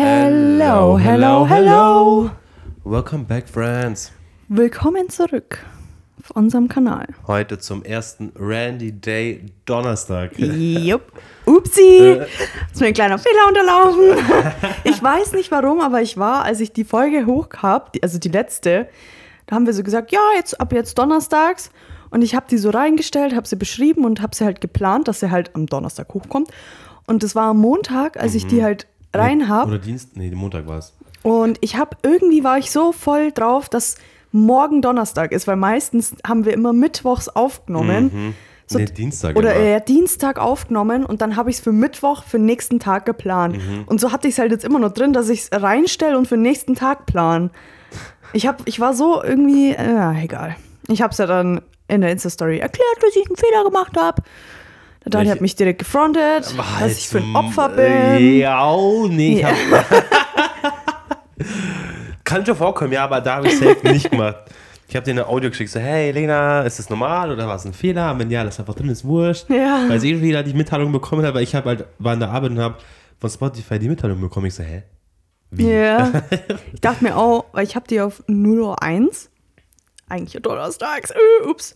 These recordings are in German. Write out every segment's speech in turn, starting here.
Hello, hello, hello. Welcome back, friends. Willkommen zurück auf unserem Kanal. Heute zum ersten Randy Day Donnerstag. Jupp. Upsi. Ist mir ein kleiner Fehler unterlaufen. Ich weiß nicht warum, aber ich war, als ich die Folge hochgab, also die letzte, da haben wir so gesagt, ja, jetzt ab jetzt donnerstags. Und ich habe die so reingestellt, habe sie beschrieben und habe sie halt geplant, dass sie halt am Donnerstag hochkommt. Und das war am Montag, als ich die halt rein habe. Oder Dienst? Nee, Montag war es. Und ich habe irgendwie war ich so voll drauf, dass morgen Donnerstag ist, weil meistens haben wir immer mittwochs aufgenommen. So, Nee, Dienstag Oder immer. äh, Dienstag aufgenommen und dann habe ich es für Mittwoch für den nächsten Tag geplant. Mhm. Und so hatte ich es halt jetzt immer noch drin, dass ich es reinstelle und für den nächsten Tag plan. Ich, hab, ich war so irgendwie, äh, ja, egal. Ich habe es ja dann in der Insta-Story erklärt, dass ich einen Fehler gemacht habe. Der Dani Welche- hat mich direkt gefrontet, dass ich für ein Opfer bin. Ja, nee. ich Ja. Kann schon vorkommen, ja, aber da habe ich es safe nicht gemacht. Ich habe dir eine Audio geschickt, so, hey Lena, ist das normal oder war es ein Fehler? Wenn ja, das einfach drin ist, wurscht. Ja. Weil sie irgendwie da die Mitteilung bekommen hat, aber ich habe halt, war in der Arbeit und habe von Spotify die Mitteilung bekommen. Ich so, hä? Wie? Ja. Ich dachte mir auch, weil ich habe die auf 0 Uhr 1. Eigentlich donnerstags. Äh, ups.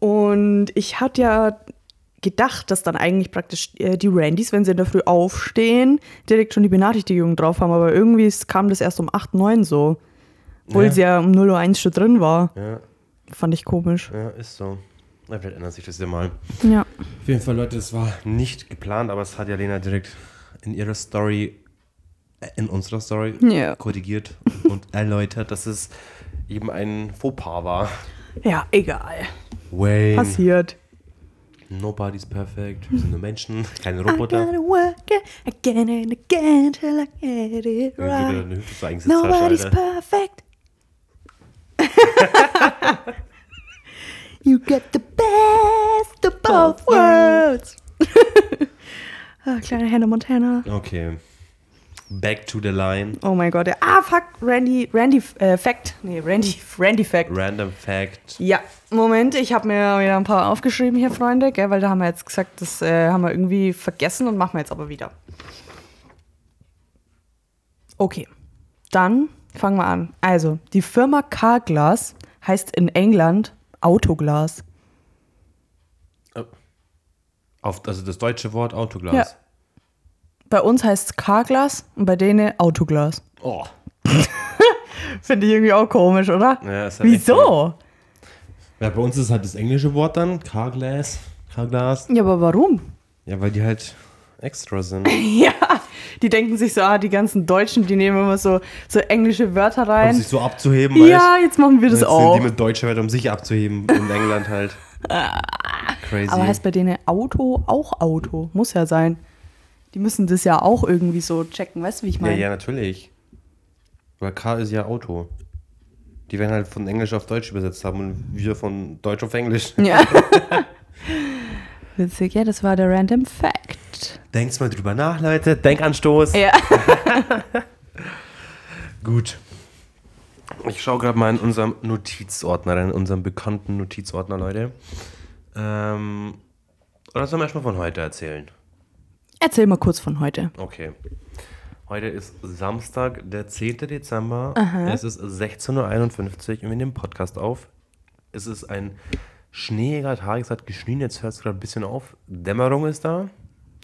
Und ich hatte ja gedacht, dass dann eigentlich praktisch äh, die Randys, wenn sie in der Früh aufstehen, direkt schon die Benachrichtigung drauf haben. Aber irgendwie kam das erst um 8, 9 so. Obwohl Ja. sie ja um 0 Uhr 1 schon drin war. Ja, Fand ich komisch. ja, ist so. Na, vielleicht ändert sich das ja mal. Ja. Auf jeden Fall, Leute, es war nicht geplant, aber es hat ja Lena direkt in ihrer Story, äh, in unserer Story, Ja. korrigiert und erläutert, dass es eben ein Fauxpas war. Ja, egal. Wayne, Passiert. Nobody's perfect, wir sind nur Menschen, keine Roboter. again and again till I get it right. Hüfte Nobody's perfect. you get the best of both worlds. ah, kleine Hannah Montana. Okay. Back to the line. Oh mein Gott. ja. Ah, fuck. Randy, Randy, äh, Fact. Nee, Randy, Randy Fact. Random Fact. Ja, Moment, ich habe mir wieder ein paar aufgeschrieben hier, Freunde, gell, weil da haben wir jetzt gesagt, das äh, haben wir irgendwie vergessen und machen wir jetzt aber wieder. Okay, dann fangen wir an. Also, die Firma Carglass heißt in England Autoglas. Auf, also das deutsche Wort Autoglas. Ja. Bei uns heißt es Carglass und bei denen Autoglas. Oh. Finde ich irgendwie auch komisch, oder? Ja, ist halt. Wieso? Ja, bei uns ist halt das englische Wort dann, Carglass. Carglass. Ja, aber warum? Ja, weil die halt extra sind. Ja, die denken sich so, ah, die ganzen Deutschen, die nehmen immer so, so englische Wörter Um rein. sich so abzuheben, Ja, jetzt machen wir das Jetzt auch. sind die mit deutscher Welt, um sich abzuheben in England halt. Crazy. Aber heißt bei denen Auto auch Auto? Muss ja sein. Die müssen das ja auch irgendwie so checken, weißt du, wie ich ja, meine? ja, natürlich. Weil Car ist ja Auto. Die werden halt von Englisch auf Deutsch übersetzt haben und wir von Deutsch auf Englisch. Ja. Witzig, ja, das war der Random Fact. Denkt mal drüber nach, Leute. Denkanstoß. Ja. Gut. Ich schaue gerade mal in unserem Notizordner in unserem bekannten Notizordner, Leute. Ähm, oder sollen wir erstmal von heute erzählen? Erzähl mal kurz von heute. Okay. Heute ist Samstag, der 10. Dezember. Es ist 16.51 Uhr und wir nehmen Podcast auf. Es ist ein schneeiger Tag, es hat geschnien, jetzt hört es gerade ein bisschen auf. Dämmerung ist da.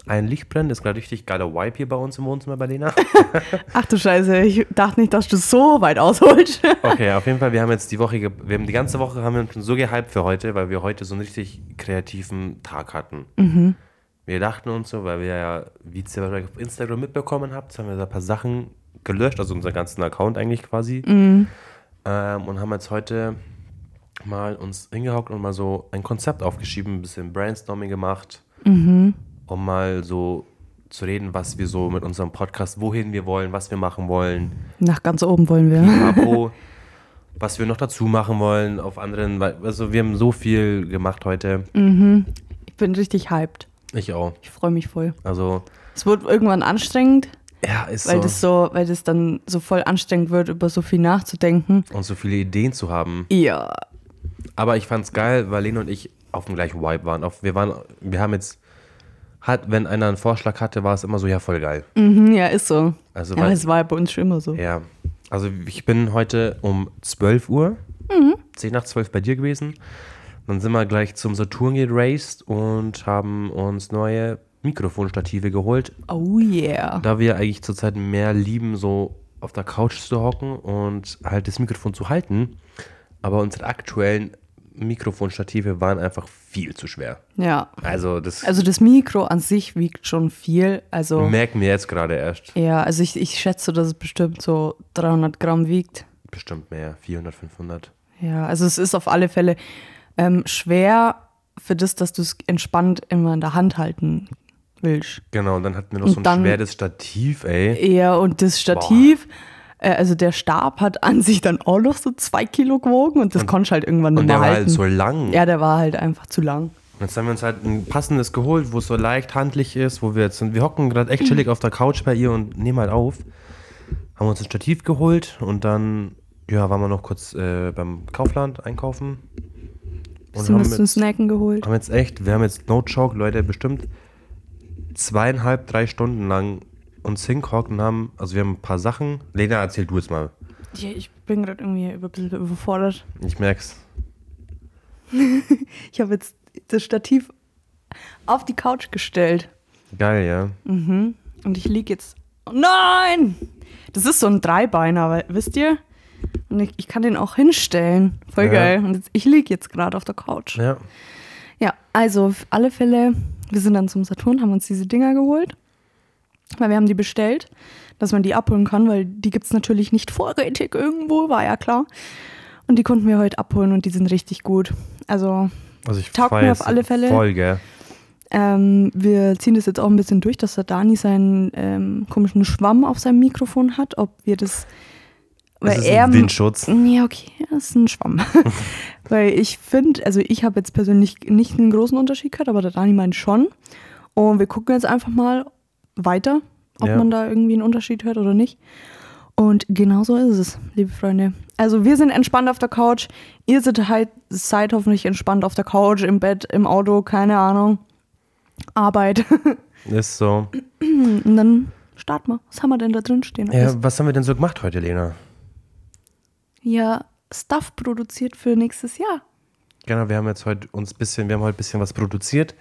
Ein Licht brennt, ist gerade richtig geiler Vibe hier bei uns im Wohnzimmer bei Lena. Ach du Scheiße, ich dachte nicht, dass du so weit ausholst. Okay, auf jeden Fall, wir haben jetzt die Woche, wir haben die ganze Woche haben wir uns schon so gehypt für heute, weil wir heute so einen richtig kreativen Tag hatten. Wir dachten uns so, weil wir ja, wie ihr wahrscheinlich auf Instagram mitbekommen habt, haben wir da ein paar Sachen gelöscht, also unseren ganzen Account eigentlich quasi. Ähm, und haben jetzt heute mal uns hingehockt und mal so ein Konzept aufgeschrieben, ein bisschen Brainstorming gemacht, um mal so zu reden, was wir so mit unserem Podcast, wohin wir wollen, was wir machen wollen. Nach ganz oben wollen wir. Abo, was wir noch dazu machen wollen auf anderen, also wir haben so viel gemacht heute. Ich bin richtig hyped. Ich auch. Ich freue mich voll. Also, Es wird irgendwann anstrengend, ja, ist weil so. das so, weil das dann so voll anstrengend wird, über so viel nachzudenken. und so viele Ideen zu haben. Ja. Aber ich fand's geil, weil Lena und ich auf dem gleichen Vibe waren. Auf, wir waren, wir haben jetzt hat, wenn einer einen Vorschlag hatte, war es immer so, ja, voll geil. Mhm, ja, ist so. Also, ja, weil- es war ja bei uns schon immer so. Ja, also ich bin heute um 12 Uhr, Mhm. 10 nach 12 bei dir gewesen. Dann sind wir gleich zum Saturn geraced und haben uns neue Mikrofonstative geholt, Oh yeah. da wir eigentlich zurzeit mehr lieben, so auf der Couch zu hocken und halt das Mikrofon zu halten. Aber unsere aktuellen Mikrofonstative waren einfach viel zu schwer. Ja. Also das Also das Mikro an sich wiegt schon viel. Also merken wir jetzt gerade erst. ja, also ich, ich schätze, dass es bestimmt so 300 Gramm wiegt. Bestimmt mehr, 400, 500. Ja, also es ist auf alle Fälle ähm, schwer für das, dass du es entspannt immer in der Hand halten willst. Genau, und dann hatten wir noch Und so ein dann- schweres Stativ, ey. Ja, und das Stativ, äh, also der Stab hat an sich dann auch noch so zwei Kilo gewogen und das konnte ich halt irgendwann nicht Und mehr der war halten. halt so lang. ja, der war halt einfach zu lang. Jetzt haben wir uns halt ein passendes geholt, wo es so leicht handlich ist, wo wir jetzt sind. Wir hocken gerade echt chillig auf der Couch bei ihr und nehmen halt auf. Haben uns ein Stativ geholt und dann, ja, waren wir noch kurz äh, beim Kaufland einkaufen. Haben wir zum Snacken geholt. haben jetzt echt, wir haben jetzt No Joke, Leute, bestimmt zweieinhalb, drei Stunden lang uns hingehockt und haben, also wir haben ein paar Sachen. Lena, erzähl du jetzt mal. Ja, ich bin gerade irgendwie über- ein bisschen überfordert. Ich merk's. Ich habe jetzt das Stativ auf die Couch gestellt Geil, ja. und ich liege jetzt. Oh nein! Das ist so ein Dreibeiner, wisst ihr? Und ich, ich kann den auch hinstellen. Voll Ja. geil. Und jetzt, ich liege jetzt gerade auf der Couch. Ja. Ja, also auf alle Fälle, wir sind dann zum Saturn, haben uns diese Dinger geholt, weil wir haben die bestellt, dass man die abholen kann, weil die gibt es natürlich nicht vorrätig irgendwo, war ja klar. Und die konnten wir heute abholen und die sind richtig gut. Also Also ich Taugt mir auf alle Fälle. Voll, gell. ähm, wir ziehen das jetzt auch ein bisschen durch, dass der Dani seinen ähm, komischen Schwamm auf seinem Mikrofon hat, ob wir das... Das ist ein Windschutz. Ja, okay, das ist ein Schwamm. Weil ich finde, also ich habe jetzt persönlich nicht einen großen Unterschied gehört, aber der Dani meint schon. Und wir gucken jetzt einfach mal weiter, ob Ja. man da irgendwie einen Unterschied hört oder nicht. Und genau so ist es, liebe Freunde. Also wir sind entspannt auf der Couch. Ihr seid, halt, seid hoffentlich entspannt auf der Couch, im Bett, im Auto, keine Ahnung. Arbeit. Ist so. Und dann starten wir. Was haben wir denn da drin stehen? Ja, was haben wir denn so gemacht heute, Lena? Ja Stuff produziert für nächstes Jahr. Genau, wir haben jetzt heute uns bisschen, wir haben heute ein bisschen was produziert,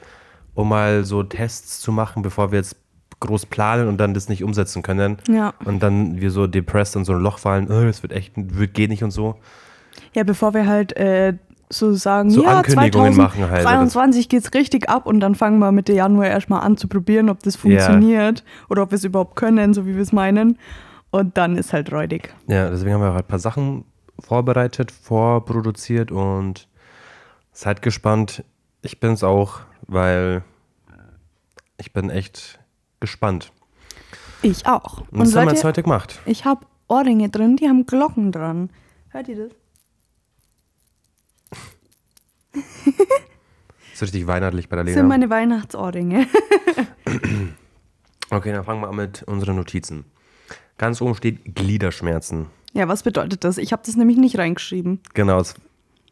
um mal so Tests zu machen, bevor wir jetzt groß planen und dann das nicht umsetzen können. Ja. Und dann wir so depressed in so ein Loch fallen, oh, das wird echt, wird, geht nicht und so. Ja, bevor wir halt äh, so sagen, So ja, Ankündigungen machen halt, 2022 geht's richtig ab und dann fangen wir Mitte Januar erstmal an zu probieren, ob das funktioniert oder ob wir es überhaupt können, so wie wir es meinen. Und dann ist halt räudig. Ja, deswegen haben wir halt ein paar Sachen vorbereitet, vorproduziert und seid gespannt. Ich bin's auch, weil ich bin echt gespannt. Ich auch. Und das haben wir jetzt heute gemacht. ich habe Ohrringe drin, die haben Glocken dran. Hört ihr das? ist richtig weihnachtlich bei der Das sind Lena. meine Weihnachtsohrringe. Okay, dann fangen wir an mit unseren Notizen. Ganz oben steht Gliederschmerzen. Ja, was bedeutet das? Ich habe das nämlich nicht reingeschrieben. Genau, es,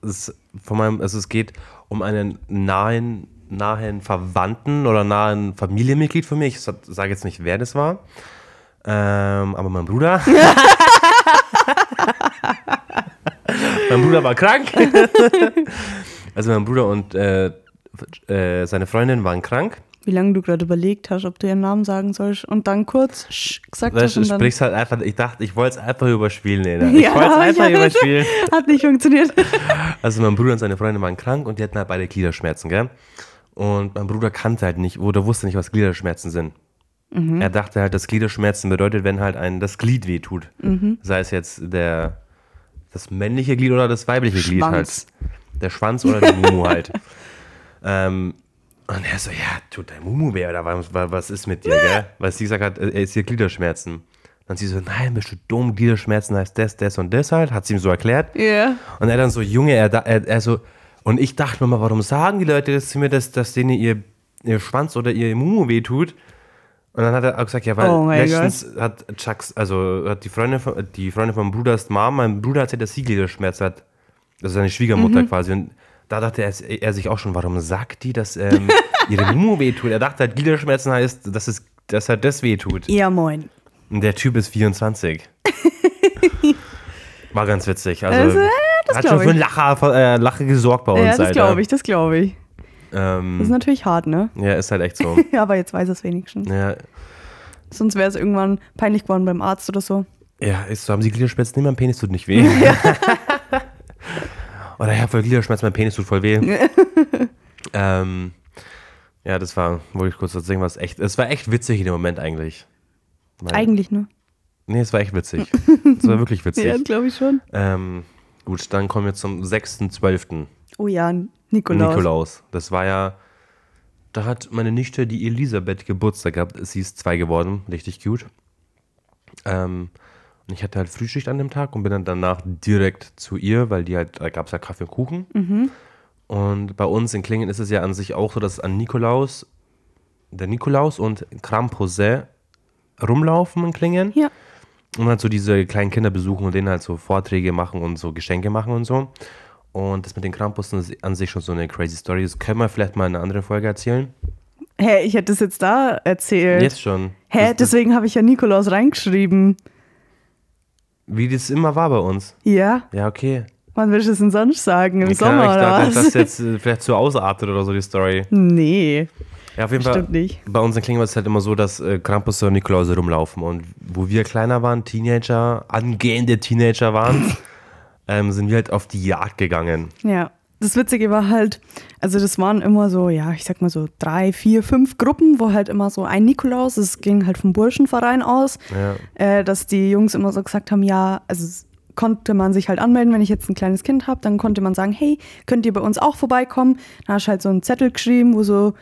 es, von meinem, also es geht um einen nahen, nahen Verwandten oder nahen Familienmitglied von mir. Ich sage jetzt nicht, wer das war. Ähm, aber mein Bruder. mein Bruder war krank. also mein Bruder und äh, äh, seine Freundin waren krank. Wie lange du gerade überlegt hast, ob du ihren Namen sagen sollst und dann kurz sch gesagt Weißt, hast du und dann sprichst halt einfach, ich dachte, ich wollte es einfach überspielen, Lena. Ich Ja, wollte es einfach ja. überspielen. hat nicht funktioniert. Also mein Bruder und seine Freundin waren krank und die hatten halt beide Gliederschmerzen, gell? Und mein Bruder kannte halt nicht oder wusste nicht, was Gliederschmerzen sind. Mhm. Er dachte halt, dass Gliederschmerzen bedeutet, wenn halt ein das Glied wehtut. Mhm. Sei es jetzt der das männliche Glied oder das weibliche Glied Schwanz. halt. Der Schwanz oder der Mumu halt. Ähm, und er so, ja, tut dein Mumu weh oder was, was- ist mit dir, gell? Weil sie gesagt hat, er ist hier Gliederschmerzen. Dann sie so, nein, bist du dumm, Gliederschmerzen heißt das, das und das halt, hat sie ihm so erklärt. Ja. Und er dann so, Junge, er, da- er, er so, und ich dachte mir mal, warum sagen die Leute das zu mir, dass, dass denen ihr, ihr Schwanz oder ihr Mumu wehtut? Und dann hat er auch gesagt, ja, weil Oh letztens hat Chucks, also hat die Freundin von, die Freundin von Bruders Mom, mein Bruder erzählt, dass sie Gliederschmerzen hat. Also seine Schwiegermutter Mhm. quasi. Und Da dachte er, er sich auch schon, warum sagt die, dass ähm, ihre Mumu wehtut? Er dachte halt, Gliederschmerzen heißt, dass, es, dass er das wehtut. Ja, moin. Und der Typ ist 24. War ganz witzig. Also, Also, äh, das hat schon für einen Lacher, äh, Lache gesorgt bei uns. Ja, das glaube ich, das glaube ich. Ähm, Das ist natürlich hart, ne? ja, ist halt echt so. Ja, aber jetzt weiß er es wenigstens. ja, Sonst wäre es irgendwann peinlich geworden beim Arzt oder so. ja, ist so. Haben Sie Gliederschmerzen? Nee, mein Penis tut nicht weh. Oder ich habe voll Gliederschmerzen, mein Penis tut voll weh. ähm, ja, das war, wollte ich kurz was sagen, was echt, es war echt witzig in dem Moment eigentlich. Weil- Eigentlich nur. Nee, es war echt witzig. Es war wirklich witzig. Ja, glaube ich schon. ähm, gut, dann kommen wir zum 6.12. Oh ja, Nikolaus. Nikolaus. Das war ja, da hat meine Nichte, die Elisabeth, Geburtstag gehabt. Sie ist zwei geworden, richtig cute. Ähm, und ich hatte halt Frühschicht an dem Tag und bin dann danach direkt zu ihr, weil die halt, da gab es ja Kaffee und Kuchen. Und bei uns in Klingen ist es ja an sich auch so, dass an Nikolaus, der Nikolaus und Krampus rumlaufen in Klingen. Ja. Und halt so diese kleinen Kinder besuchen und denen halt so Vorträge machen und so Geschenke machen und so. Und das mit den Krampussen ist an sich schon so eine crazy Story. Das können wir vielleicht mal in einer anderen Folge erzählen. Hä, ich hätte das jetzt da erzählt. Jetzt schon. Hä, das, deswegen habe ich ja Nikolaus reingeschrieben. Wie das immer war bei uns. Ja, Ja, okay. wann willst du es denn sonst sagen? Im Ja, Sommer ich oder dachte, was? dass das jetzt äh, vielleicht zu ausartet oder so, die Story. nee, Ja, auf jeden stimmt Fall. nicht. Bei uns in Klingen war es halt immer so, dass äh, Krampus und Nikolaus rumlaufen. Und wo wir kleiner waren, Teenager, angehende Teenager waren, ähm, sind wir halt auf die Jagd gegangen. Ja, das Witzige war halt, also das waren immer so, ja, ich sag mal so drei, vier, fünf Gruppen, wo halt immer so ein Nikolaus, es ging halt vom Burschenverein aus, Ja. äh, dass die Jungs immer so gesagt haben, ja, also es konnte man sich halt anmelden, wenn ich jetzt ein kleines Kind habe, dann konnte man sagen, hey, könnt ihr bei uns auch vorbeikommen? Dann hast du halt so einen Zettel geschrieben, wo so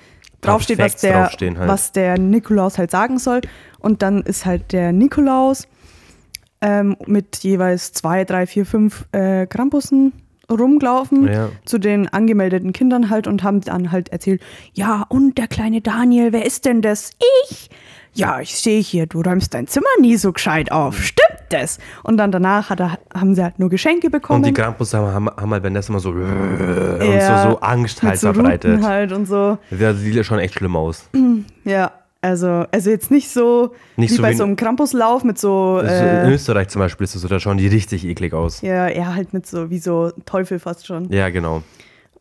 draufsteht, was der, halt. was der Nikolaus halt sagen soll. Und dann ist halt der Nikolaus ähm, mit jeweils zwei, drei, vier, fünf äh, Krampussen rumgelaufen Ja. zu den angemeldeten Kindern halt und haben dann halt erzählt, ja, und der kleine Daniel, wer ist denn das? Ich? Ja, ich sehe hier, du räumst dein Zimmer nie so gescheit auf. Stimmt das? Und dann danach hat er, haben sie halt nur Geschenke bekommen. Und die Krampus haben, haben, halt währenddessen immer so, und Ja, so, so Angst halt so verbreitet. Halt und so. Das sieht schon echt schlimm aus. Ja, also, also jetzt nicht so Nicht wie so bei so einem Krampuslauf mit so, Also äh, in Österreich zum Beispiel ist das so, da schauen die richtig eklig aus. ja, eher halt mit so, wie so Teufel fast schon. Ja, genau.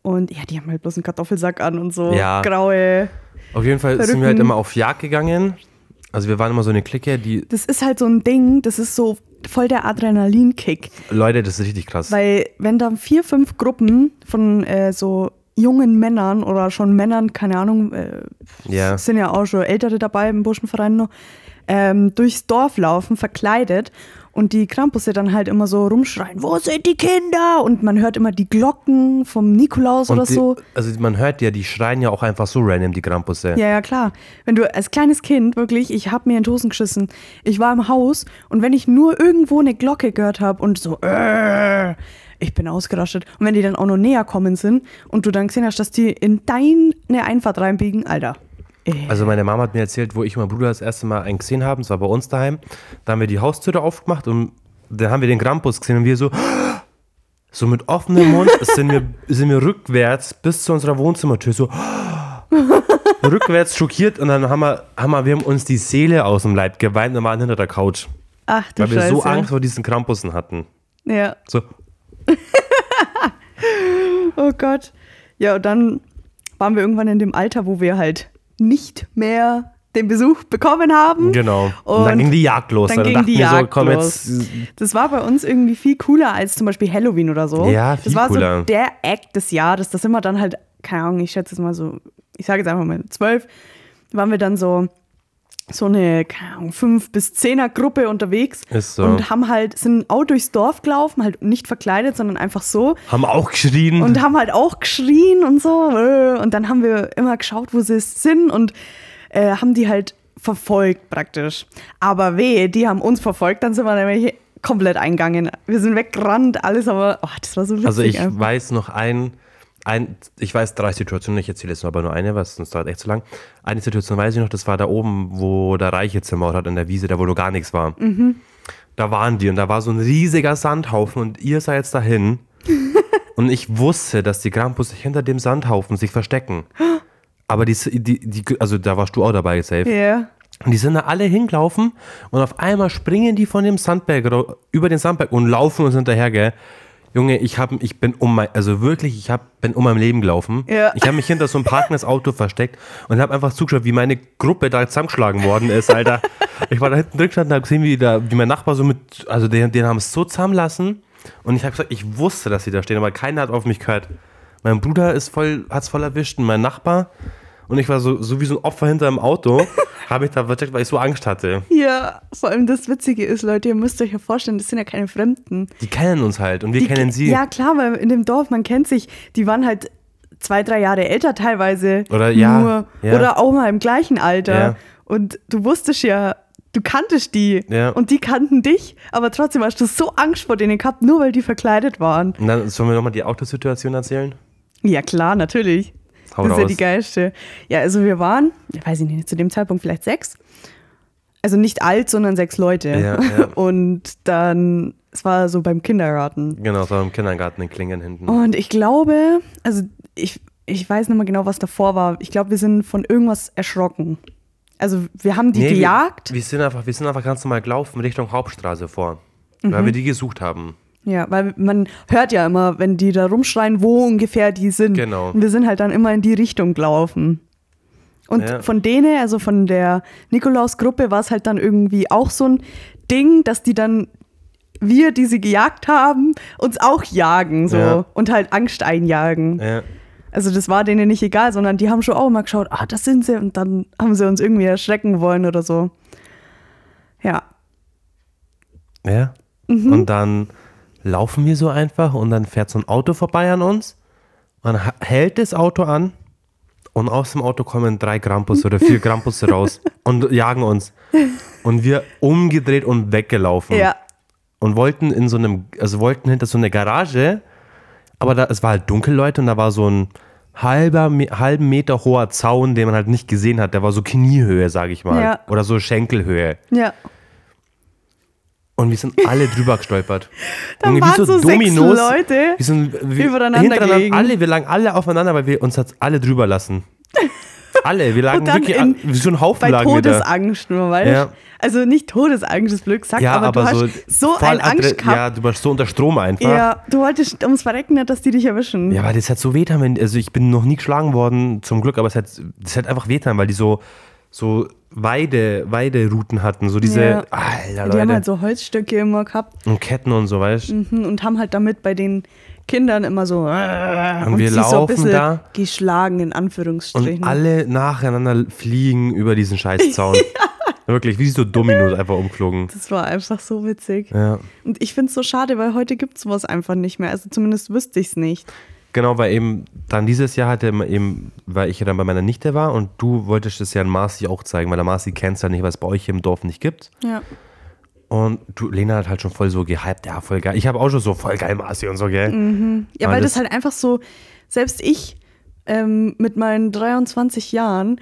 Und ja, die haben halt bloß einen Kartoffelsack an und so Ja. graue. Auf jeden Fall sind wir halt immer auf Jagd gegangen. Also wir waren immer so eine Clique, die, Das ist halt so ein Ding, das ist so voll der Adrenalinkick. Leute, das ist richtig krass. Weil wenn da vier, fünf Gruppen von äh, so jungen Männern oder schon Männern, keine Ahnung, äh, Ja. es sind ja auch schon Ältere dabei im Burschenverein noch, ähm, durchs Dorf laufen, verkleidet und die Krampusse dann halt immer so rumschreien, wo sind die Kinder? Und man hört immer die Glocken vom Nikolaus Und oder die, so. Also man hört ja, die schreien ja auch einfach so random, die Krampusse. Ja, ja, klar. Wenn du als kleines Kind wirklich, ich hab mir in die Hosen geschissen. Ich war im Haus und wenn ich nur irgendwo eine Glocke gehört habe und so, äh, ich bin ausgerastet. Und wenn die dann auch noch näher kommen sind und du dann gesehen hast, dass die in deine Einfahrt reinbiegen, Alter. Äh, Also meine Mama hat mir erzählt, wo ich und mein Bruder das erste Mal einen gesehen haben, das war bei uns daheim. Da haben wir die Haustüre aufgemacht und dann haben wir den Krampus gesehen und wir so, so mit offenem Mund sind wir, sind wir rückwärts bis zu unserer Wohnzimmertür so rückwärts schockiert und dann haben wir, haben wir, wir haben uns die Seele aus dem Leib geweint und waren hinter der Couch, Ach du weil wir Scheiße. so Angst vor diesen Krampussen hatten. Ja, So, oh Gott. Ja, und dann waren wir irgendwann in dem Alter, wo wir halt nicht mehr den Besuch bekommen haben. genau. Und, dann ging die Jagd los. dann ging dachten die wir so, Jagd komm los. Das war bei uns irgendwie viel cooler als zum Beispiel Halloween oder so. Ja, viel Das war cooler. so der Act des Jahres. Das immer dann halt, keine Ahnung, ich schätze es mal so, ich sage jetzt einfach mal zwölf, waren wir dann so so eine, keine Ahnung, fünf bis zehner Gruppe unterwegs so. und haben halt, sind auch durchs Dorf gelaufen, halt nicht verkleidet, sondern einfach so haben auch geschrien. und haben halt auch geschrien und so. äh, Und dann haben wir immer geschaut, wo sie sind und äh, haben die halt verfolgt praktisch. Aber weh, die haben uns verfolgt, dann sind wir nämlich komplett eingegangen. Wir sind weggerannt, alles, aber oh, das war so lustig. Also ich einfach. weiß noch ein, ein, ich weiß drei Situationen, ich erzähle jetzt nur aber nur eine, was sonst dauert echt zu lang. Eine Situation weiß ich noch, das war da oben, wo der Reiche Zimmer hat in der Wiese, da wo noch gar nichts war. Da waren die und da war so ein riesiger Sandhaufen und ihr seid jetzt dahin Und ich wusste, dass die Krampus sich hinter dem Sandhaufen sich verstecken. Aber die, die, die, also da warst du auch dabei, safe. Ja. Und die sind da alle hingelaufen und auf einmal springen die von dem Sandberg über den Sandberg und laufen uns hinterher, gell? Junge, ich, hab, ich bin um mein, also wirklich, ich hab, bin um mein Leben gelaufen. Ja. Ich habe mich hinter so ein parkendes Auto versteckt und habe einfach zugeschaut, wie meine Gruppe da zusammengeschlagen worden ist, Alter. ich war da hinten drin gestanden und habe gesehen, wie, da, wie mein Nachbar so mit, also den, den haben es so zusammenlassen und ich habe gesagt, ich wusste, dass sie da stehen, aber keiner hat auf mich gehört. Mein Bruder ist voll, hat's voll erwischt und mein Nachbar und ich war so, so wie so ein Opfer hinter dem Auto, habe ich da versteckt, weil ich so Angst hatte. Ja, vor allem das Witzige ist, Leute, ihr müsst euch ja vorstellen, das sind ja keine Fremden. Die kennen uns halt und wir Die- kennen sie. Ja, klar, weil in dem Dorf, man kennt sich, die waren halt zwei, drei Jahre älter teilweise. Oder ja, Nur, ja. Oder auch mal im gleichen Alter. Ja. Und du wusstest ja, du kanntest die. Ja. Und die kannten dich, aber trotzdem hast du so Angst vor denen gehabt, nur weil die verkleidet waren. Und dann sollen wir nochmal die Autosituation erzählen? Ja, klar, natürlich. Hau das ist ja raus. die geilste. Ja, also wir waren, ich weiß ich nicht, zu dem Zeitpunkt vielleicht sechs. Also nicht alt, sondern sechs Leute. Ja, ja. Und dann, es war so beim Kindergarten. Genau, so im Kindergarten in Klingen hinten. Und ich glaube, also ich, ich weiß nicht mehr genau, was davor war. Ich glaube, wir sind von irgendwas erschrocken. Also wir haben die Nee, gejagt. Wir, wir, sind einfach, wir sind einfach ganz normal gelaufen Richtung Hauptstraße vor. Mhm. Weil wir die gesucht haben. Ja, weil man hört ja immer, wenn die da rumschreien, wo ungefähr die sind. Genau. Und wir sind halt dann immer in die Richtung gelaufen. Und Ja. von denen, also von der Nikolaus-Gruppe, war es halt dann irgendwie auch so ein Ding, dass die dann, wir, die sie gejagt haben, uns auch jagen so Ja. und halt Angst einjagen. Ja. Also das war denen nicht egal, sondern die haben schon auch mal geschaut, ah, das sind sie und dann haben sie uns irgendwie erschrecken wollen oder so. Ja. ja. Mhm. Und dann laufen wir so einfach und dann fährt so ein Auto vorbei an uns. Man hält das Auto an und aus dem Auto kommen drei Krampus oder vier Krampusse raus und jagen uns. Und wir umgedreht und weggelaufen. Ja. und wollten in so einem, also wollten hinter so eine Garage, aber da, es war halt dunkel, Leute, und da war so ein halber, halben Meter hoher Zaun, den man halt nicht gesehen hat. Der war so Kniehöhe, sage ich mal. Ja. Oder so Schenkelhöhe. Ja. Und wir sind alle drüber gestolpert. Da waren so sechs Leute wir sind, wir, übereinander hintereinander, gelegen. alle, wir lagen alle aufeinander, weil wir uns hat's alle drüber lassen. Alle, wir lagen wirklich, in- an, wie so ein Haufen Bei lagen wir da. Todesangst nur, weißt Ja. Also nicht Todesangst, das blöd gesagt, Ja, aber, aber, du hast so, so voll eine Angst gehabt. Ja, du warst so unter Strom einfach. Ja, du wolltest ums Verrecken nicht, dass die dich erwischen. Ja, weil das hat so wehtan, wenn, also ich bin noch nie geschlagen worden, zum Glück, aber es hat, das hat einfach wehtan, weil die so, so Weide, Weiderouten hatten, so diese, Ja. alter die Leute, haben halt so Holzstücke immer gehabt und Ketten und so, weißt du. mhm, und haben halt damit bei den Kindern immer so äh, Und wir so laufen bisschen da. geschlagen, in Und Anführungsstrichen. alle nacheinander fliegen über diesen Scheißzaun. Wirklich, wie so Dominos einfach umflogen. das war einfach so witzig. Ja. Und ich finde es so schade, weil heute gibt es sowas einfach nicht mehr. Also zumindest wüsste ich es nicht. Genau, weil eben dann dieses Jahr hatte eben, weil ich ja dann bei meiner Nichte war und du wolltest es ja an Marci auch zeigen, weil der Marci kennt es ja nicht, was es bei euch hier im Dorf nicht gibt. Ja. Und du, Lena hat halt schon voll so gehypt, ja, voll geil. Ich habe auch schon so voll geil Marci und so, gell? Ja, Aber weil das, das- halt einfach so, selbst ich ähm, mit meinen 23 Jahren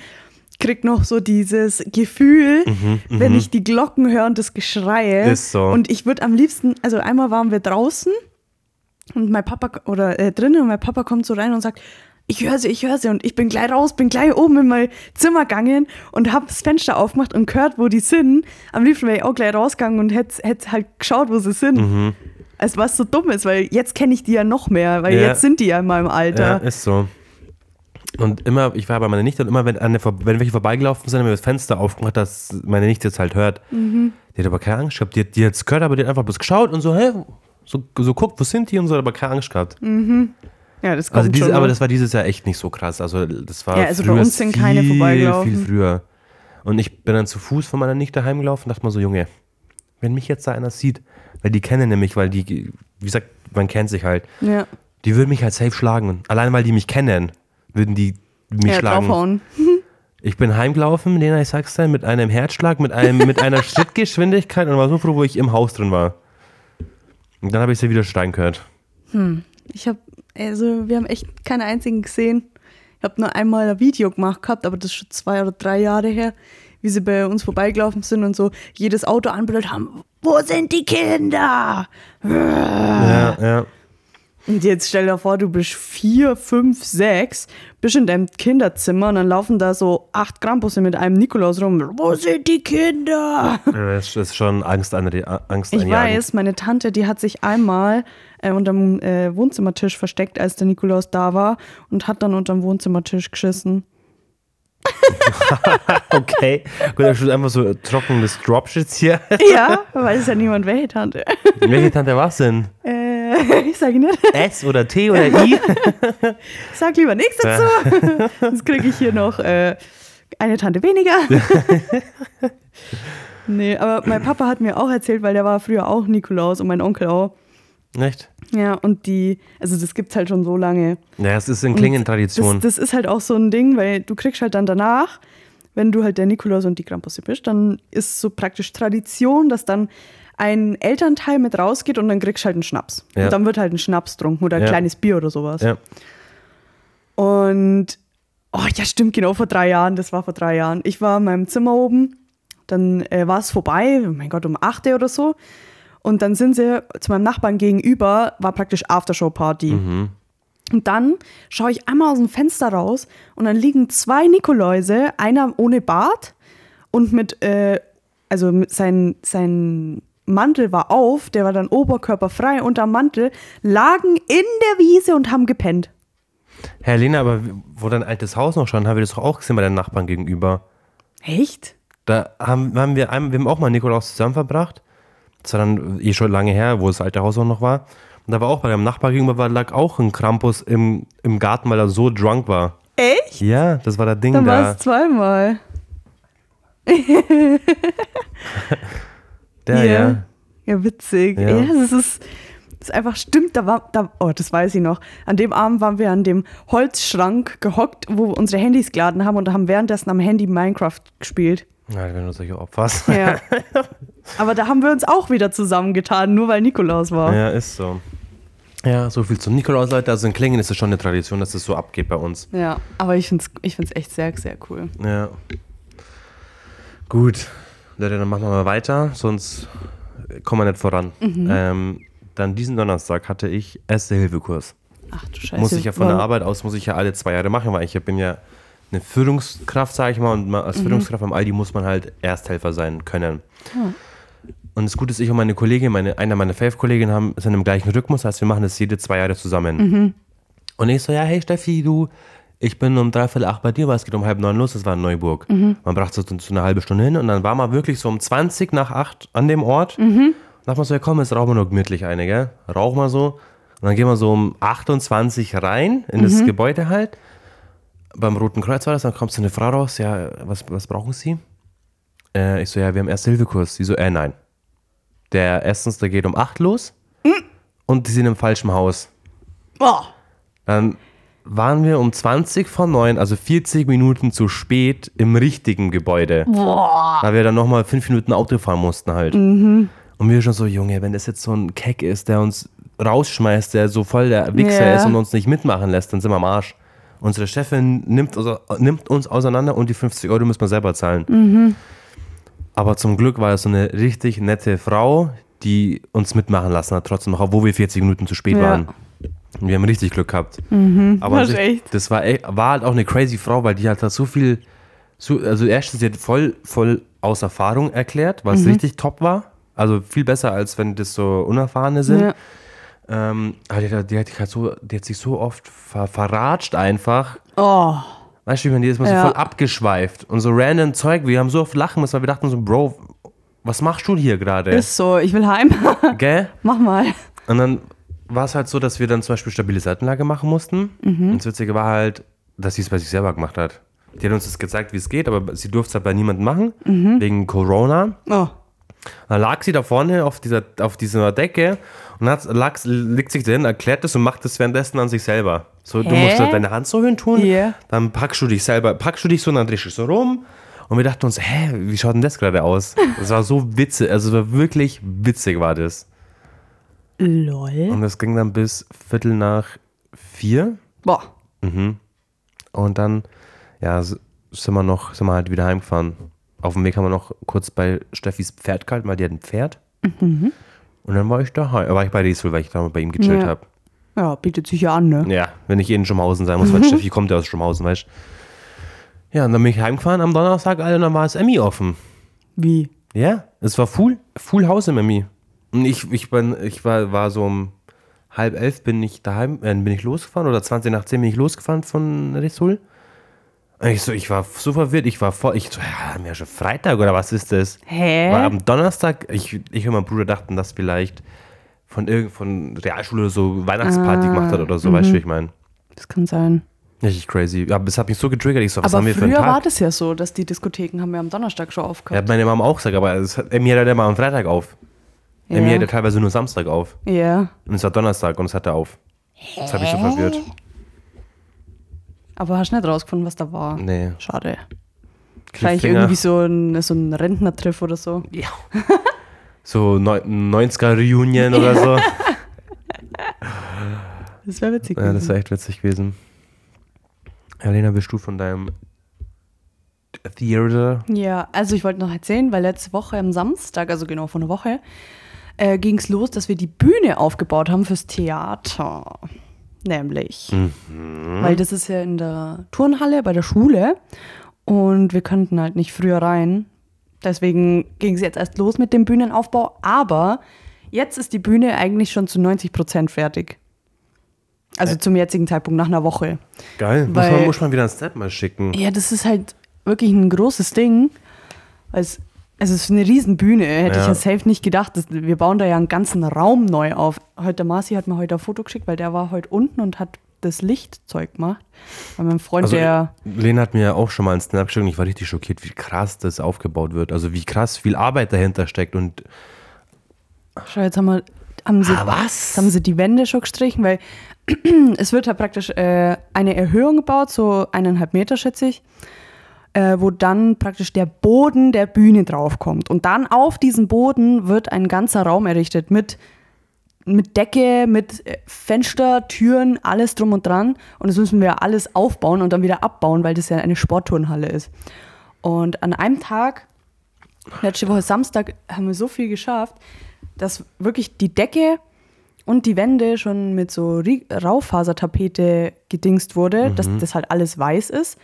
krieg noch so dieses Gefühl, wenn ich die Glocken höre und das Geschreie. Mhm, Ist so. Und ich würde am liebsten, also einmal waren wir draußen und mein Papa, oder äh, drinnen und mein Papa kommt so rein und sagt, ich höre sie, ich höre sie und ich bin gleich raus, bin gleich oben in mein Zimmer gegangen und hab das Fenster aufgemacht und gehört, wo die sind. Am liebsten wäre ich auch gleich rausgegangen und hätte hätt halt geschaut, wo sie sind. Mhm. Also was so dumm ist, weil jetzt kenne ich die ja noch mehr, weil Ja. jetzt sind die ja in meinem Ja, Alter. ist so. Und immer, ich war bei meiner Nichte und immer, wenn, eine, wenn welche vorbeigelaufen sind, haben wir das Fenster aufgemacht, dass meine Nichte jetzt halt hört. Mhm. Die hat aber keine Angst gehabt. Die, hat- die hat es gehört, aber die hat einfach bloß geschaut und so, hä? So, so guckt, wo sind die und so, aber keine Angst gehabt. Ja, das kommt Also diese, schon. aber noch. das war dieses Jahr echt nicht so krass. Also das war Ja, also bei früher uns sind keine viel, vorbeigelaufen. viel früher. Und ich bin dann zu Fuß von meiner Nichte heimgelaufen und dachte mal so, Junge, wenn mich jetzt da einer sieht, weil die kennen nämlich, weil die, wie gesagt, man kennt sich halt, ja, die würden mich halt safe schlagen. Allein weil die mich kennen, würden die mich ja schlagen. draufhauen. Ich bin heimgelaufen, Lena, ich sag's dir, mit einem Herzschlag, mit, einem, mit einer Schrittgeschwindigkeit und war so froh, wo ich im Haus drin war. Und dann habe ich sie wieder schreien gehört. Ich habe, also wir haben echt keine einzigen gesehen. Ich habe nur einmal ein Video gemacht gehabt, aber das ist schon zwei oder drei Jahre her, wie sie bei uns vorbeigelaufen sind und so jedes Auto anbrüllt haben. Wo sind die Kinder? Ja, ja. Und jetzt stell dir vor, du bist vier, fünf, sechs, bist in deinem Kinderzimmer und dann laufen da so acht Krampusse mit einem Nikolaus rum. Wo sind die Kinder? Das ist schon Angst, an, Angst Ich weiß, meine Tante, die hat sich einmal äh, unterm äh, Wohnzimmertisch versteckt, als der Nikolaus da war und hat dann unterm Wohnzimmertisch geschissen. Okay. Gut, da steht einfach so trockenes Dropshits hier. Ja, weiß ja niemand, welche Tante. Welche Tante war's denn? Äh, ich sage nicht. S oder T oder I? Sag lieber nichts dazu. Sonst kriege ich hier noch äh, eine Tante weniger. nee, aber mein Papa hat mir auch erzählt, weil der war früher auch Nikolaus und mein Onkel auch. Nicht? Ja, und die, also das gibt's halt schon so lange. Ja, es ist in Klingentradition. Das, das ist halt auch so ein Ding, weil du kriegst halt dann danach, wenn du halt der Nikolaus und die Krampusse bist, dann ist so praktisch Tradition, dass dann ein Elternteil mit rausgeht und dann kriegst du halt einen Schnaps. Ja. Und dann wird halt ein Schnaps getrunken oder ein Ja. kleines Bier oder sowas. Ja. Und, oh ja, stimmt, genau, vor drei Jahren, das war vor drei Jahren. Ich war in meinem Zimmer oben, dann äh, war es vorbei, oh mein Gott, um 8 Uhr oder so. Und dann sind sie zu meinem Nachbarn gegenüber, war praktisch Aftershow-Party. Und dann schaue ich einmal aus dem Fenster raus und dann liegen zwei Nikoläuse, einer ohne Bart und mit, äh, also mit sein, sein Mantel war auf, der war dann oberkörperfrei unterm Mantel, lagen in der Wiese und haben gepennt. Herr Lena, aber wo dein altes Haus noch stand, haben wir das doch auch gesehen bei deinen Nachbarn gegenüber. Echt? Da haben, haben wir, einmal, wir haben auch mal Nikolaus zusammen verbracht. Das war dann eh schon lange her, wo das alte Haus auch noch war. Und da war auch bei deinem Nachbar gegenüber war, lag auch ein Krampus im, im Garten, weil er so drunk war. Echt? Ja, das war das Ding Dann war da. es zweimal. Der, ja. Ja, witzig. Ja. Ja, das ist, das ist einfach stimmt. Da war, da, oh, das weiß ich noch. An dem Abend waren wir an dem Holzschrank gehockt, wo wir unsere Handys geladen haben und haben währenddessen am Handy Minecraft gespielt. Ja, wenn du solche Opfers. Ja. Aber da haben wir uns auch wieder zusammengetan, nur weil Nikolaus war. Ja, ist so. Ja, so viel zum Nikolaus, Leute. Also in Klingen ist es schon eine Tradition, dass es so abgeht bei uns. Ja, aber ich finde es ich find's echt sehr, sehr cool. Ja. Gut. Leute, dann machen wir mal weiter, sonst kommen wir nicht voran. Mhm. Ähm, dann diesen Donnerstag hatte ich Erste-Hilfe-Kurs. Ach du Scheiße. Muss ich ja von der Arbeit aus, muss ich ja alle zwei Jahre machen, weil ich bin ja eine Führungskraft, sage ich mal, und als Mhm. Führungskraft am Aldi muss man halt Ersthelfer sein können. Und das Gute ist, ich und meine Kollegin, meine, einer meiner Fave-Kolleginnen haben, sind im gleichen Rhythmus, heißt wir machen das jede zwei Jahre zusammen. Mhm. Und ich so, ja, hey Steffi, du, ich bin um dreiviertel acht bei dir, weil es geht um halb neun los, das war in Neuburg. Mhm. Man brachte so, so eine halbe Stunde hin und dann war man wirklich so um 20 nach acht an dem Ort. Mhm. Dachte man so, ja komm, jetzt rauchen wir nur gemütlich eine, gell? Rauchen wir so. Und dann gehen wir so um 28 rein in Mhm. das Gebäude halt. Beim Roten Kreuz war das, dann kommt so eine Frau raus, ja, was, was brauchen Sie? Äh, ich so, ja, wir haben Erste-Hilfe-Kurs. Die so, äh, nein. Der erstens, der geht um 8 los und die sind im falschen Haus. Boah. Dann waren wir um 20 vor 9, also 40 Minuten zu spät im richtigen Gebäude. Boah. Weil wir dann nochmal 5 Minuten Auto fahren mussten halt. Und wir schon so, Junge, wenn das jetzt so ein Keck ist, der uns rausschmeißt, der so voll der Wichser Ja. ist und uns nicht mitmachen lässt, dann sind wir am Arsch. Unsere Chefin nimmt, nimmt uns auseinander und die 50 Euro müssen wir selber zahlen. Aber zum Glück war es so eine richtig nette Frau, die uns mitmachen lassen hat, trotzdem noch, obwohl wir 40 Minuten zu spät Ja. waren. Und wir haben richtig Glück gehabt. Aber das echt. das war, echt, war halt auch eine crazy Frau, weil die hat da so viel, so, also erstens, sie hat voll, voll aus Erfahrung erklärt, was richtig top war. Also viel besser, als wenn das so Unerfahrene sind. Ja. Ähm, aber die, hat- die, hat, sich halt so, die hat sich so oft ver, verratscht einfach. Oh. Weißt du, wie man die ist mal Ja. so voll abgeschweift und so random Zeug. Wir haben so oft lachen müssen, weil wir dachten so, Bro, was machst du hier gerade? Ist so, ich will heim. Gell? Mach mal. Und dann war es halt so, dass wir dann zum Beispiel stabile Seitenlage machen mussten. Mhm. Und das Witzige war halt, dass sie es bei sich selber gemacht hat. Die hat uns das gezeigt, wie es geht, aber sie durfte es halt bei niemandem machen, Mhm. wegen Corona. Oh. Dann lag sie da vorne auf dieser, auf dieser Decke und hat, lag, legt sich dahin, erklärt das und macht das währenddessen an sich selber. So, du Hä? musst so deine Hand so hin tun, Ja. dann packst du dich selber, packst du dich so und dann drehst du so rum. Und wir dachten uns, hä, wie schaut denn das gerade aus? Das war so witzig, also es war wirklich witzig war das. Lol. Und das ging dann bis Viertel nach vier. Boah. Und dann, ja, sind wir noch, sind wir halt wieder heimgefahren. Auf dem Weg haben wir noch kurz bei Steffis Pferd gehalten, weil die hat ein Pferd. Und dann war ich daheim. War ich bei Diesel, weil ich da bei ihm gechillt Ja. habe. Ja, bietet sich ja an, ne? Ja, wenn ich eh in Schumhausen sein muss, weil Steffi kommt ja aus Schumhausen, weißt du. Ja, und dann bin ich heimgefahren am Donnerstag, Alter, und dann war es Emmy offen. Wie? Ja, es war Full, Full House im Emmy. Und ich, ich, bin, ich war, war so um halb elf bin ich daheim, äh, bin ich losgefahren oder 20 nach 10 bin ich losgefahren von Rissul. Ich so, ich war so verwirrt, ich war voll, ich so, ja, haben wir ja schon Freitag oder was ist das? Hä? War am Donnerstag, ich, ich und mein Bruder dachten, dass vielleicht von irgend von Realschule oder so Weihnachtsparty Ah, gemacht hat oder so, weißt du, wie ich meine? Das kann sein. Richtig crazy. Aber das hat mich so getriggert, ich so, was Aber haben wir für einen früher war Tag? das ja so, dass die Diskotheken haben wir am Donnerstag schon Ja, aufgehört. hat meine Mama auch gesagt, aber es hat, Emmy hat ja immer am Freitag auf. Ja. Emmy hat ja teilweise nur Samstag auf. Ja, Und es war Donnerstag und es hatte auf. Das habe ich so verwirrt. Aber hast nicht rausgefunden, was da war. Nee. Schade. Wahrscheinlich Cliffhanger. irgendwie so ein, so ein Rentnertreff oder so. Ja. So neu- 90er Reunion oder so. Das wäre witzig. Ja, das gewesen. wäre echt witzig gewesen. Alena, bist du von deinem Theater? Ja, also ich wollte noch erzählen, weil letzte Woche am Samstag, also genau vor einer Woche, äh, ging es los, dass wir die Bühne aufgebaut haben fürs Theater. Nämlich. Weil das ist ja in der Turnhalle bei der Schule und wir könnten halt nicht früher rein. Deswegen ging es jetzt erst los mit dem Bühnenaufbau. Aber jetzt ist die Bühne eigentlich schon zu 90 Prozent fertig. Also zum jetzigen Zeitpunkt nach einer Woche. Geil. Muss Weil- man, muss man wieder ein Snap mal schicken. Ja, das ist halt wirklich ein großes Ding. Weil es, also es ist eine Riesenbühne, hätte ich Ja. ja safe nicht gedacht. Das, wir bauen da ja einen ganzen Raum neu auf. Heute der Marci hat mir heute ein Foto geschickt, weil der war heute unten und hat das Lichtzeug gemacht. Weil mein Freund, Also, der. Lena hat mir ja auch schon mal einen Snap geschickt und ich war richtig schockiert, wie krass das aufgebaut wird. Also wie krass viel Arbeit dahinter steckt und Schau, jetzt haben, wir, haben, sie, Ah, was? haben sie die Wände schon gestrichen, weil es wird halt praktisch äh, eine Erhöhung gebaut, so eineinhalb Meter schätze ich, äh, wo dann praktisch der Boden der Bühne draufkommt. Und dann auf diesem Boden wird ein ganzer Raum errichtet mit, mit Decke, mit äh, Fenster, Türen, alles drum und dran. Und das müssen wir alles aufbauen und dann wieder abbauen, weil das ja eine Sportturnhalle ist. Und an einem Tag letzte Woche Samstag haben wir so viel geschafft, dass wirklich die Decke und die Wände schon mit so Raufasertapete gedingst wurde, dass das halt alles weiß ist.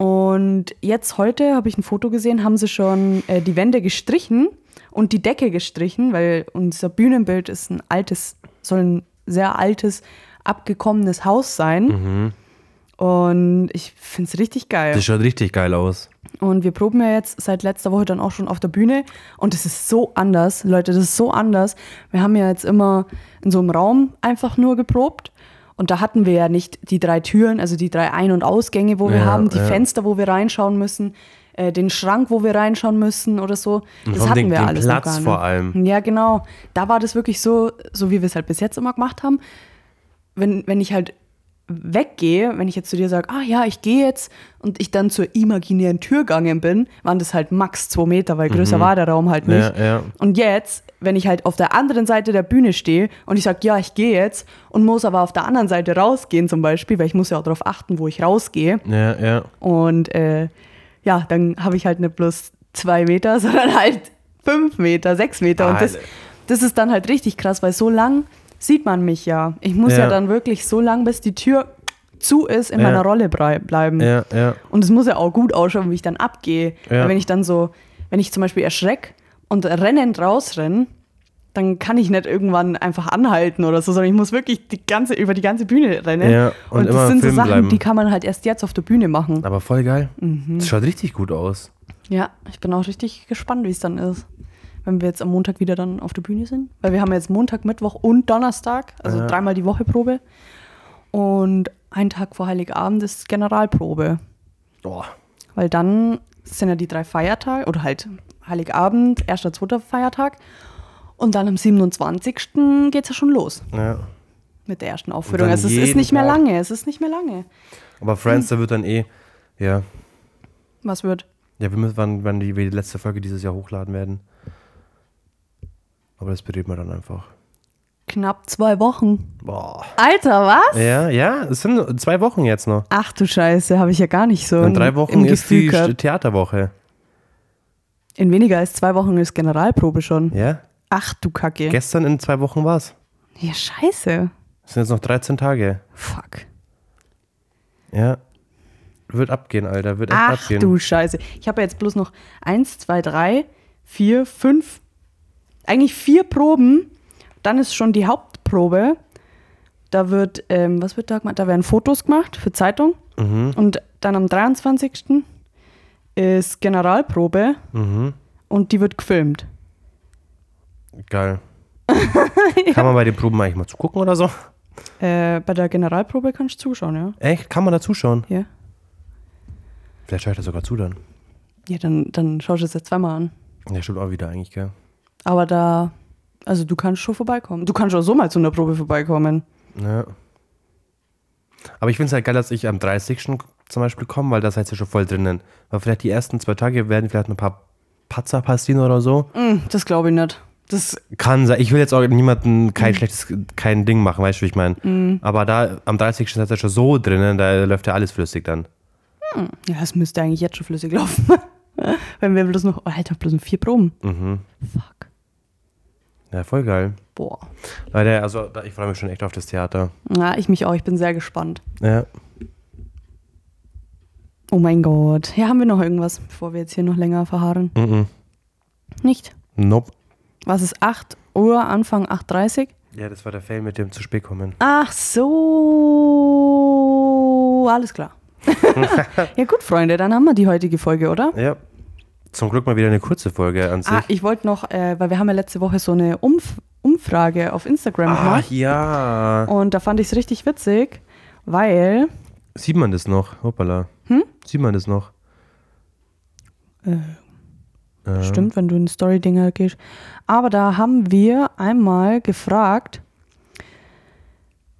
Und jetzt heute habe ich ein Foto gesehen, haben sie schon äh, die Wände gestrichen und die Decke gestrichen, weil unser Bühnenbild ist ein altes, soll ein sehr altes, abgekommenes Haus sein. Und ich finde es richtig geil. das schaut richtig geil aus. Und wir proben ja jetzt seit letzter Woche dann auch schon auf der Bühne. Und es ist so anders, Leute, das ist so anders. Wir haben ja jetzt immer in so einem Raum einfach nur geprobt. Und da hatten wir ja nicht die drei Türen, also die drei Ein- und Ausgänge, wo wir Ja, haben, die ja. Fenster, wo wir reinschauen müssen, äh, den Schrank, wo wir reinschauen müssen oder so. Und Das hatten allem wir den alles Platz noch gar nicht. vor allem. Ja, genau. Da war das wirklich so, so wie wir es halt bis jetzt immer gemacht haben. Wenn, wenn ich halt weggehe, wenn ich jetzt zu dir sage, ah ja, ich gehe jetzt und ich dann zur imaginären Tür gegangen bin, waren das halt max zwei Meter, weil größer war der Raum halt nicht. Mhm. Ja, ja. Und jetzt, wenn ich halt auf der anderen Seite der Bühne stehe und ich sage, ja, ich gehe jetzt und muss aber auf der anderen Seite rausgehen zum Beispiel, weil ich muss ja auch darauf achten, wo ich rausgehe. Ja, ja. Und äh, ja, dann habe ich halt nicht bloß zwei Meter, sondern halt fünf Meter, sechs Meter. Und das, Alter. das ist dann halt richtig krass, weil so lang sieht man mich ja. Ich muss ja, Ja. dann wirklich so lang, bis die Tür zu ist, in Ja. meiner Rolle bleiben. Ja, ja. Und es muss ja auch gut ausschauen, wie ich dann abgehe. Weil wenn ich dann so, wenn ich zum Beispiel erschreck und rennend rausrenne, dann kann ich nicht irgendwann einfach anhalten oder so, sondern ich muss wirklich die ganze, über die ganze Bühne rennen. Und und das sind so Sachen, bleiben. die kann man halt erst jetzt auf der Bühne machen. Aber voll geil. Mhm. Das schaut richtig gut aus. Ja, ich bin auch richtig gespannt, wie es dann ist, wenn wir jetzt am Montag wieder dann auf der Bühne sind. Weil wir haben jetzt Montag, Mittwoch und Donnerstag, also Ja. dreimal die Woche Probe. Und einen Tag vor Heiligabend ist Generalprobe. Boah. Weil dann sind ja die drei Feiertage, oder halt Heiligabend, erster, zweiter Feiertag. Und dann am 27. geht es ja schon los Ja. mit der ersten Aufführung. Also es ist nicht mehr lange, es ist nicht mehr lange. Aber Friends, da wird dann eh, ja. Was wird? Ja, wir müssen, wann, wann die, wir die letzte Folge dieses Jahr hochladen werden. Aber das bereden wir dann einfach. Knapp zwei Wochen. Boah. Alter, was? Ja, ja, es sind zwei Wochen jetzt noch. Ach du Scheiße, habe ich ja gar nicht so In drei Wochen ist Gefühl die gehabt. Theaterwoche. In weniger als zwei Wochen ist Generalprobe schon. Ja? Ach du Kacke. Gestern in zwei Wochen war's. ja, scheiße. Das sind jetzt noch 13 Tage. Fuck. Ja. Wird abgehen, Alter. Wird echt Ach abgehen. du Scheiße. Ich habe jetzt bloß noch eins, zwei, drei, vier, fünf, eigentlich vier Proben. Dann ist schon die Hauptprobe. Da wird, ähm, was wird da gemacht? Da werden Fotos gemacht für Zeitung. Mhm. Und dann am 23. ist Generalprobe Mhm. und die wird gefilmt. Geil. Kann man bei den Proben eigentlich mal zugucken oder so? Äh, bei der Generalprobe kannst du zuschauen, ja? Echt? Kann man da zuschauen? Ja. Vielleicht schaue ich da sogar zu dann. Ja, dann, dann schaust du es ja zweimal an. Ja, stimmt auch wieder eigentlich, gell? Aber da, also du kannst schon vorbeikommen. Du kannst auch so mal zu einer Probe vorbeikommen. Ja. Aber ich finde es halt geil, dass ich am 30. zum Beispiel komme, weil da seid ihr schon voll drinnen. Weil vielleicht die ersten zwei Tage werden vielleicht ein paar Patzer passieren oder so. Mm, das glaube ich nicht. Das, Kann sein. Ich will jetzt auch niemanden kein schlechtes, kein Ding machen, weißt du, wie ich meine. Aber da am 30. seid ihr schon so drinnen, da läuft ja alles flüssig dann. ja, das müsste eigentlich jetzt schon flüssig laufen. Wenn wir bloß noch, oh, Alter, bloß noch vier Proben. Mhm. Fuck. Ja, voll geil. Boah. Leute, also ich freue mich schon echt auf das Theater. Ja, ich mich auch. Ich bin sehr gespannt. Ja. Oh mein Gott. Ja, haben wir noch irgendwas, bevor wir jetzt hier noch länger verharren? Mhm. Nicht? Nope. Was ist 8 Uhr, Anfang 8.30 Uhr? Ja, das war der Fail mit dem zu spät kommen. Ach so. Alles klar. ja gut, Freunde, dann haben wir die heutige Folge, oder? Ja. Zum Glück mal wieder eine kurze Folge an sich. Ah, ich wollte noch, äh, weil wir haben ja letzte Woche so eine Umf Umfrage auf Instagram Ach gemacht. ja. Und da fand ich es richtig witzig, weil Sieht man das noch? Hoppala. Hm? Sieht man das noch? Äh, Äh, Stimmt, wenn du in Story-Dinger gehst. Aber da haben wir einmal gefragt,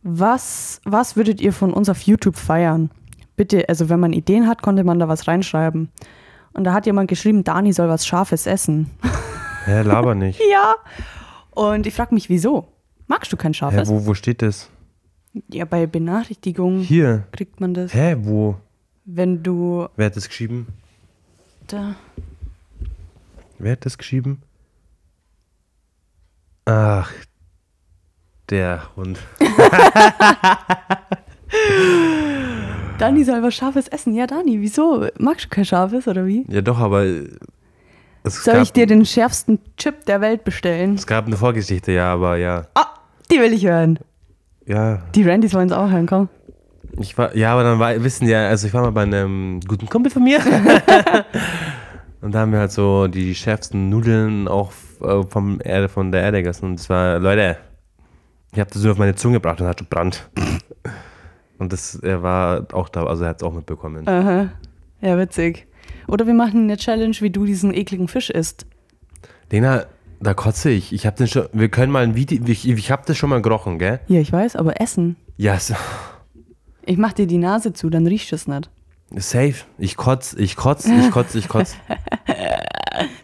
was, was würdet ihr von uns auf YouTube feiern? Bitte, also wenn man Ideen hat, konnte man da was reinschreiben. Und da hat jemand geschrieben, Dani soll was Scharfes essen. Hä, laber nicht. ja. Und ich frage mich, wieso? Magst du kein Hä, Scharfes? wo, wo steht das? ja, bei Benachrichtigungen Hier. kriegt man das. Hä, wo? Wenn du Wer hat das geschrieben? da. Wer hat das geschrieben? Ach, der Hund. Dani soll was Scharfes essen. Ja, Dani, wieso? Magst du kein Scharfes oder wie? Ja, doch, aber Soll gab, ich dir den schärfsten Chip der Welt bestellen? es gab eine Vorgeschichte, ja, aber ja. Ah, die will ich hören. Ja, Die Randys wollen es auch hören, komm. ich war, ja, aber dann war, wissen ja, also ich war mal bei einem guten Kumpel von mir. und da haben wir halt so die schärfsten Nudeln auch äh, vom Erde, von der Erde gegessen. Und es war, Leute, ich habe das so auf meine Zunge gebracht und hat gebrannt. Und das, er war auch da, also er hat es auch mitbekommen. Aha. Ja, witzig. Oder wir machen eine Challenge, wie du diesen ekligen Fisch isst. Lena, da kotze ich. Ich habe den schon, wir können mal ein Video, ich, ich habe das schon mal gerochen, gell? Ja, ich weiß, aber essen. Ja, s- Ich mach dir die Nase zu, dann riechst du es nicht. safe. Ich kotz, ich kotz, ich kotz, ich kotz.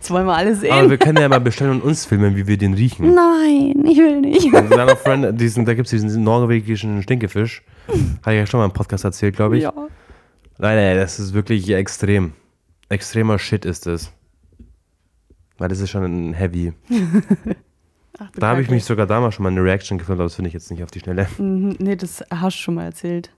Das wollen wir alle Aber sehen. wir können ja mal bestellen und uns filmen, wie wir den riechen. Nein, ich will nicht. Also Friend, diesen, da gibt es diesen norwegischen Stinkefisch. Habe ich ja schon mal im Podcast erzählt, glaube ich. Ja. Nein, nein, das ist wirklich extrem. Extremer Shit ist es. Weil das ist schon ein Heavy. Ach, Da habe ich mich sogar damals schon mal eine Reaction gefilmt, aber das finde ich jetzt nicht auf die Schnelle. Mhm, Nee, das hast du schon mal erzählt.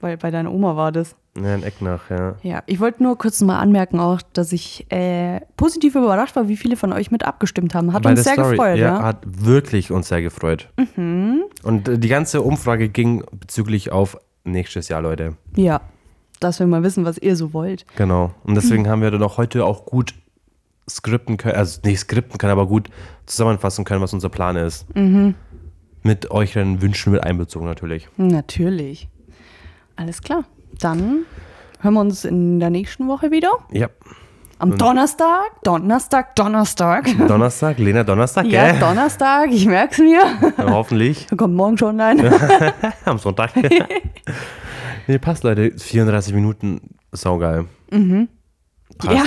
Bei, bei deiner Oma war das. Ja, ein Eck nach, ja. Ja, ich wollte nur kurz mal anmerken auch, dass ich äh, positiv überrascht war, wie viele von euch mit abgestimmt haben. Hat Bei uns sehr Story, gefreut, ja. Hat wirklich uns sehr gefreut. Und äh, die ganze Umfrage ging bezüglich auf nächstes Jahr, Leute. Ja, dass wir mal wissen, was ihr so wollt. Genau. Und deswegen haben wir dann auch heute auch gut skripten können, also nicht skripten können, aber gut zusammenfassen können, was unser Plan ist. Mit euren Wünschen mit einbezogen natürlich. Natürlich. Alles klar. Dann hören wir uns in der nächsten Woche wieder. Ja. Am Donnerstag. Donnerstag, Donnerstag. Donnerstag, Lena Donnerstag, Ja, gell? Donnerstag, ich merk's mir. Ja, hoffentlich. Kommt morgen schon online. Am Sonntag. nee, passt, Leute. 34 Minuten, saugeil. Passt. Ja,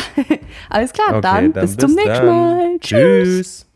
alles klar. Okay, dann, bis zum nächsten dann. Mal. Tschüss. Tschüss.